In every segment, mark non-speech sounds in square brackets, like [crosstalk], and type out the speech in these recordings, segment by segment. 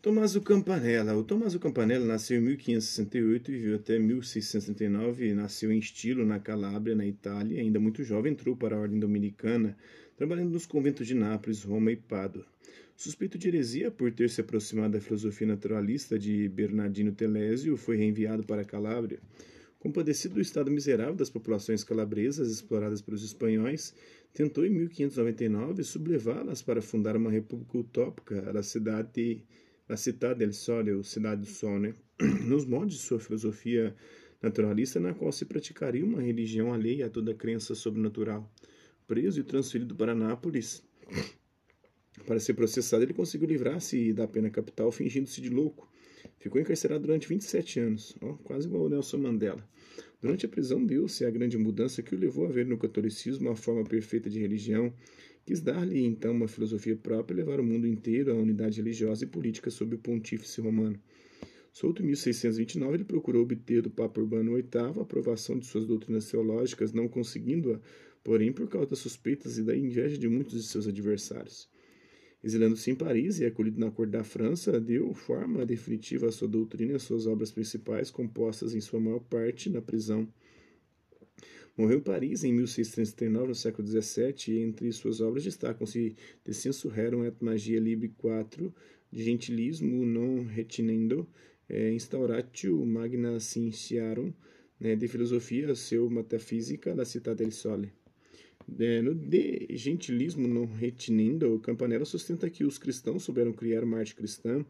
Tommaso Campanella. O Tommaso Campanella nasceu em 1568 e viveu até 1639. Nasceu em Estilo, na Calábria, na Itália. Ainda muito jovem, entrou para a Ordem Dominicana, trabalhando nos conventos de Nápoles, Roma e Pádua. Suspeito de heresia por ter se aproximado da filosofia naturalista de Bernardino Telesio, foi reenviado para a Calábria. Compadecido do estado miserável das populações calabresas exploradas pelos espanhóis, tentou em 1599 sublevá-las para fundar uma república utópica, a cidade de a Cidade del Sole, ou Cidade do Sol, né? [clears throat] nos moldes de sua filosofia naturalista, na qual se praticaria uma religião alheia a toda crença sobrenatural. Preso e transferido para Nápoles, [clears throat] para ser processado, ele conseguiu livrar-se da pena capital fingindo-se de louco. Ficou encarcerado durante 27 anos, ó, quase igual Nelson Mandela. Durante a prisão deu-se a grande mudança que o levou a ver no catolicismo uma forma perfeita de religião Quis dar-lhe então uma filosofia própria e levar o mundo inteiro à unidade religiosa e política sob o pontífice romano. Solto em 1629, ele procurou obter do Papa Urbano VIII a aprovação de suas doutrinas teológicas, não conseguindo-a, porém, por causa das suspeitas e da inveja de muitos de seus adversários. Exilando-se em Paris e acolhido na corte da França, deu forma definitiva à sua doutrina e às suas obras principais, compostas em sua maior parte na prisão. Morreu em Paris em 1639, no século XVII, e entre suas obras destacam-se De Sensu Rerum et Magia Libri 4, De Gentilismo non retinendo, é, Instauratio Magna Scientiarum, né, de Filosofia seu Metafísica, da Città del Sole. É, no De Gentilismo non retinendo, Campanella sustenta que os cristãos souberam criar uma arte cristã,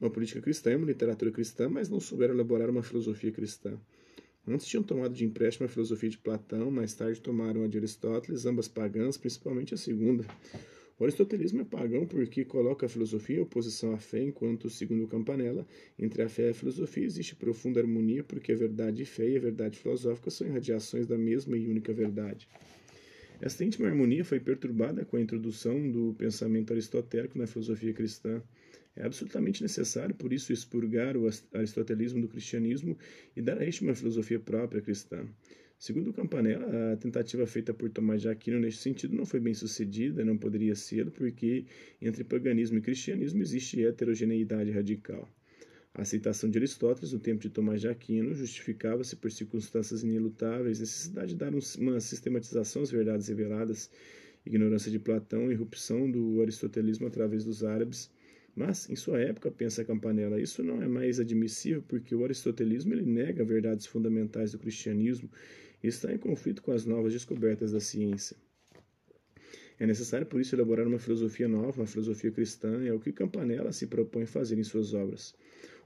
uma política cristã uma literatura cristã, mas não souberam elaborar uma filosofia cristã. Antes tinham tomado de empréstimo a filosofia de Platão, mais tarde tomaram a de Aristóteles, ambas pagãs, principalmente a segunda. O aristotelismo é pagão porque coloca a filosofia em oposição à fé, enquanto, segundo Campanella, entre a fé e a filosofia existe profunda harmonia porque a verdade e fé e a verdade filosófica são irradiações da mesma e única verdade. Esta íntima harmonia foi perturbada com a introdução do pensamento aristotélico na filosofia cristã. É absolutamente necessário, por isso, expurgar o aristotelismo do cristianismo e dar a este uma filosofia própria cristã. Segundo Campanella, a tentativa feita por Tomás de Aquino neste sentido não foi bem sucedida, não poderia ser, porque entre paganismo e cristianismo existe heterogeneidade radical. A aceitação de Aristóteles no tempo de Tomás de Aquino justificava-se por circunstâncias inelutáveis, necessidade de dar uma sistematização às verdades reveladas, ignorância de Platão, irrupção do aristotelismo através dos árabes, mas, em sua época, pensa Campanella, isso não é mais admissível porque o aristotelismo ele nega verdades fundamentais do cristianismo e está em conflito com as novas descobertas da ciência. É necessário, por isso, elaborar uma filosofia nova, uma filosofia cristã, é o que Campanella se propõe fazer em suas obras.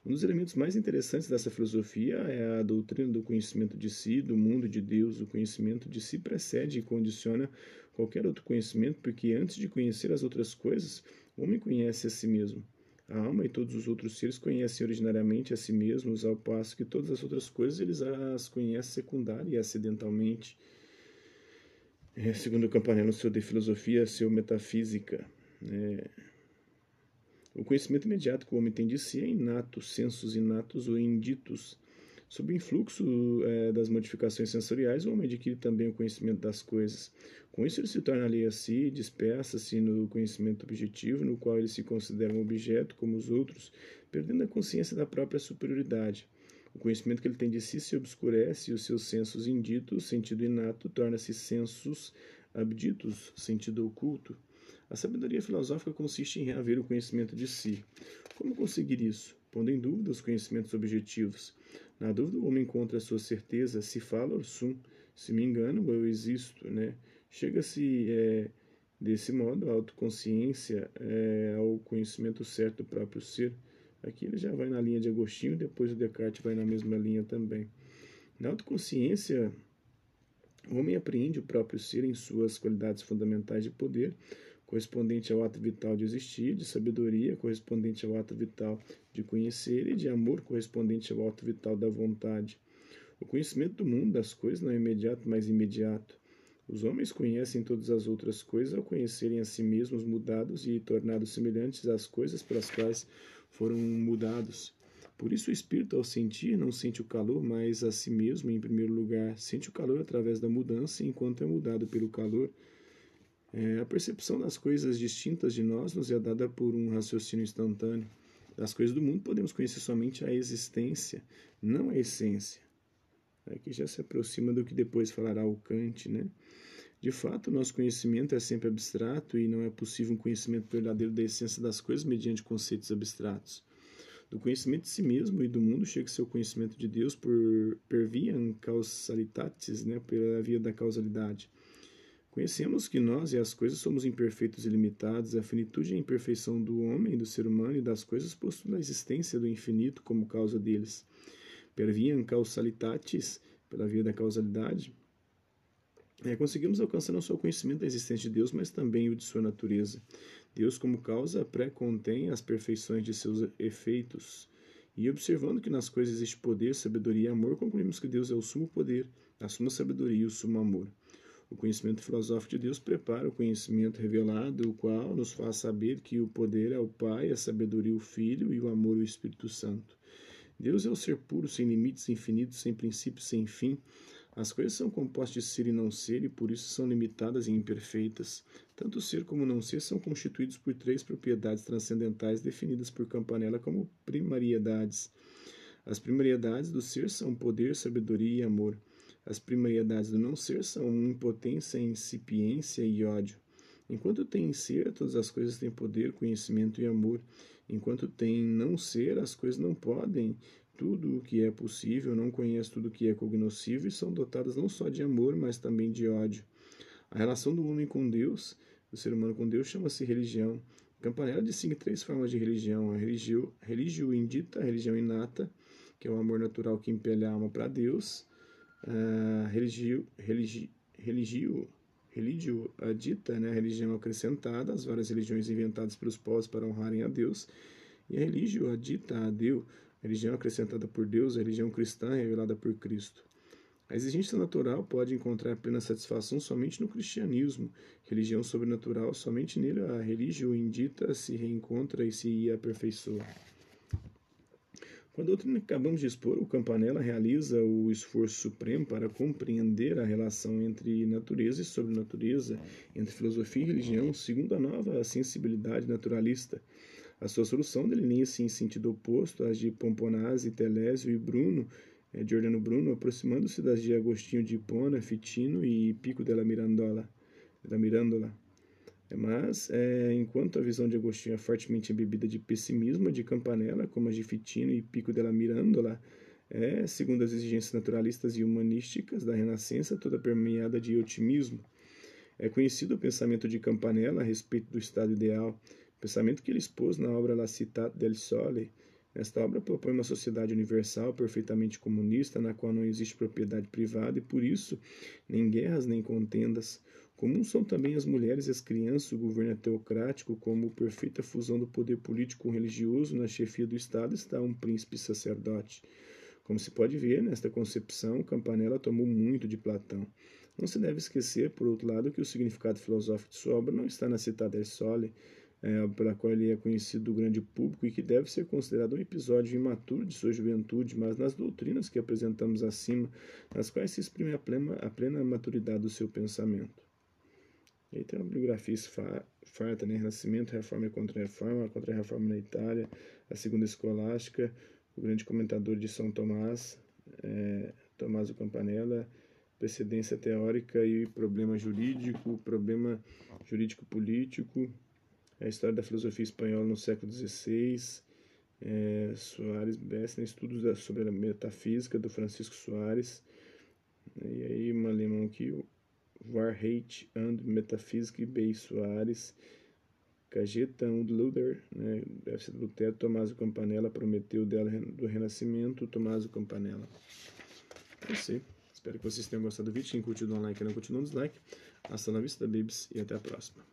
Um dos elementos mais interessantes dessa filosofia é a doutrina do conhecimento de si, do mundo de Deus. O conhecimento de si precede e condiciona qualquer outro conhecimento, porque antes de conhecer as outras coisas, o homem conhece a si mesmo. A alma e todos os outros seres conhecem originariamente a si mesmos, ao passo que todas as outras coisas eles as conhecem secundária e acidentalmente. É, segundo Campanella, seu de filosofia, seu metafísica. É, o conhecimento imediato que o homem tem de si é inato, sensos inatos ou inditos. Sob o influxo é, das modificações sensoriais, o homem adquire também o conhecimento das coisas. Com isso, ele se torna alheio a si, dispersa-se no conhecimento objetivo, no qual ele se considera um objeto como os outros, perdendo a consciência da própria superioridade. O conhecimento que ele tem de si se obscurece e os seus sensos inditos, sentido inato, torna-se sensos abditos, sentido oculto. A sabedoria filosófica consiste em reaver o conhecimento de si. Como conseguir isso? Pondo em dúvida os conhecimentos objetivos. Na dúvida, o homem encontra a sua certeza, se fala or sum. Se me engano, eu existo, né? Chega-se é, desse modo à autoconsciência, é, ao conhecimento certo do próprio ser. Aqui ele já vai na linha de Agostinho, depois o Descartes vai na mesma linha também. Na autoconsciência, o homem apreende o próprio ser em suas qualidades fundamentais de poder, correspondente ao ato vital de existir, de sabedoria, correspondente ao ato vital de conhecer, e de amor, correspondente ao ato vital da vontade. O conhecimento do mundo, das coisas, não é imediato, mas imediato. Os homens conhecem todas as outras coisas ao conhecerem a si mesmos mudados e tornados semelhantes às coisas pelas quais foram mudados. Por isso, o espírito, ao sentir, não sente o calor, mas a si mesmo, em primeiro lugar, sente o calor através da mudança, enquanto é mudado pelo calor é, a percepção das coisas distintas de nós nos é dada por um raciocínio instantâneo. das coisas do mundo, podemos conhecer somente a existência, não a essência. Aqui já se aproxima do que depois falará o Kant, né? De fato, nosso conhecimento é sempre abstrato e não é possível um conhecimento verdadeiro da essência das coisas mediante conceitos abstratos. Do conhecimento de si mesmo e do mundo chega seu conhecimento de Deus por per via causalitatis, né, pela via da causalidade. Conhecemos que nós e as coisas somos imperfeitos e limitados, a finitude e a imperfeição do homem, do ser humano e das coisas postulam a existência do infinito como causa deles. Per causalitatis, pela via da causalidade, é, conseguimos alcançar não só o conhecimento da existência de Deus, mas também o de sua natureza. Deus, como causa, pré-contém as perfeições de seus efeitos. E observando que nas coisas existe poder, sabedoria e amor, concluímos que Deus é o sumo poder, a suma sabedoria e o sumo amor. O conhecimento filosófico de Deus prepara o conhecimento revelado, o qual nos faz saber que o poder é o Pai, a sabedoria o Filho e o amor o Espírito Santo. Deus é o ser puro, sem limites, infinito, sem princípio, sem fim, as coisas são compostas de ser e não ser e por isso são limitadas e imperfeitas. Tanto ser como não ser são constituídos por três propriedades transcendentais definidas por Campanella como primariedades. As primariedades do ser são poder, sabedoria e amor. As primariedades do não ser são impotência, incipiência e ódio. Enquanto tem ser, todas as coisas têm poder, conhecimento e amor. Enquanto tem não ser, as coisas não podem, tudo o que é possível, não conhece tudo o que é cognoscível e são dotadas não só de amor, mas também de ódio. A relação do homem com Deus, do ser humano com Deus, chama-se religião. Campanella distingue três formas de religião: a religio, indita, a religião inata, que é o amor natural que impele a alma para Deus, a religio, religi, religio, religio adita, né, a religião acrescentada, as várias religiões inventadas pelos povos para honrarem a Deus, e a religio adita a Deus, religião acrescentada por Deus, a religião cristã revelada por Cristo. A exigência natural pode encontrar plena satisfação somente no cristianismo. Religião sobrenatural, somente nele a religião indita se reencontra e se aperfeiçoa. Com a doutrina que acabamos de expor, o Campanella realiza o esforço supremo para compreender a relação entre natureza e sobrenatureza, entre filosofia e religião, segundo a nova sensibilidade naturalista. A sua solução delinea-se em sentido oposto às de Pomponazzi, Telésio e Bruno, é, Giordano Bruno, aproximando-se das de Agostinho de Hipona, Fitino e Pico della Mirandola. Della Mirandola. Mas, é, enquanto a visão de Agostinho é fortemente embebida de pessimismo, de Campanella, como as de Fitino e Pico della Mirandola, é, segundo as exigências naturalistas e humanísticas da Renascença, toda permeada de otimismo. É conhecido o pensamento de Campanella a respeito do estado ideal, pensamento que ele expôs na obra La Città del Sole. Esta obra propõe uma sociedade universal, perfeitamente comunista, na qual não existe propriedade privada e, por isso, nem guerras nem contendas. Comuns são também as mulheres e as crianças, o governo é teocrático, como perfeita fusão do poder político com religioso, na chefia do Estado está um príncipe sacerdote. Como se pode ver, nesta concepção, Campanella tomou muito de Platão. Não se deve esquecer, por outro lado, que o significado filosófico de sua obra não está na Città del Sole, é, pela qual ele é conhecido do grande público e que deve ser considerado um episódio imaturo de sua juventude, mas nas doutrinas que apresentamos acima, nas quais se exprime a plena, a plena maturidade do seu pensamento. Aí tem uma bibliografia farta, né? Renascimento, Reforma e Contra-Reforma, Contra-Reforma na Itália, a Segunda Escolástica, o grande comentador de São Tomás, é, Tommaso Campanella, precedência teórica e problema jurídico, problema jurídico-político, a história da filosofia espanhola no século XVI, é, Soares Bessner, estudos da, sobre a metafísica do Francisco Soares, e aí um alemão aqui, Wahrheit and Metaphysics B. Soares, Cageta und Luder, né, deve ser Lutero, Tommaso Campanella, Prometeu dela do Renascimento, Tommaso Campanella. É isso aí. Espero que vocês tenham gostado do vídeo. Quem curtiu, dá um like. Quem não curtiu, dá um dislike. Hasta na vista, bibs, e até a próxima.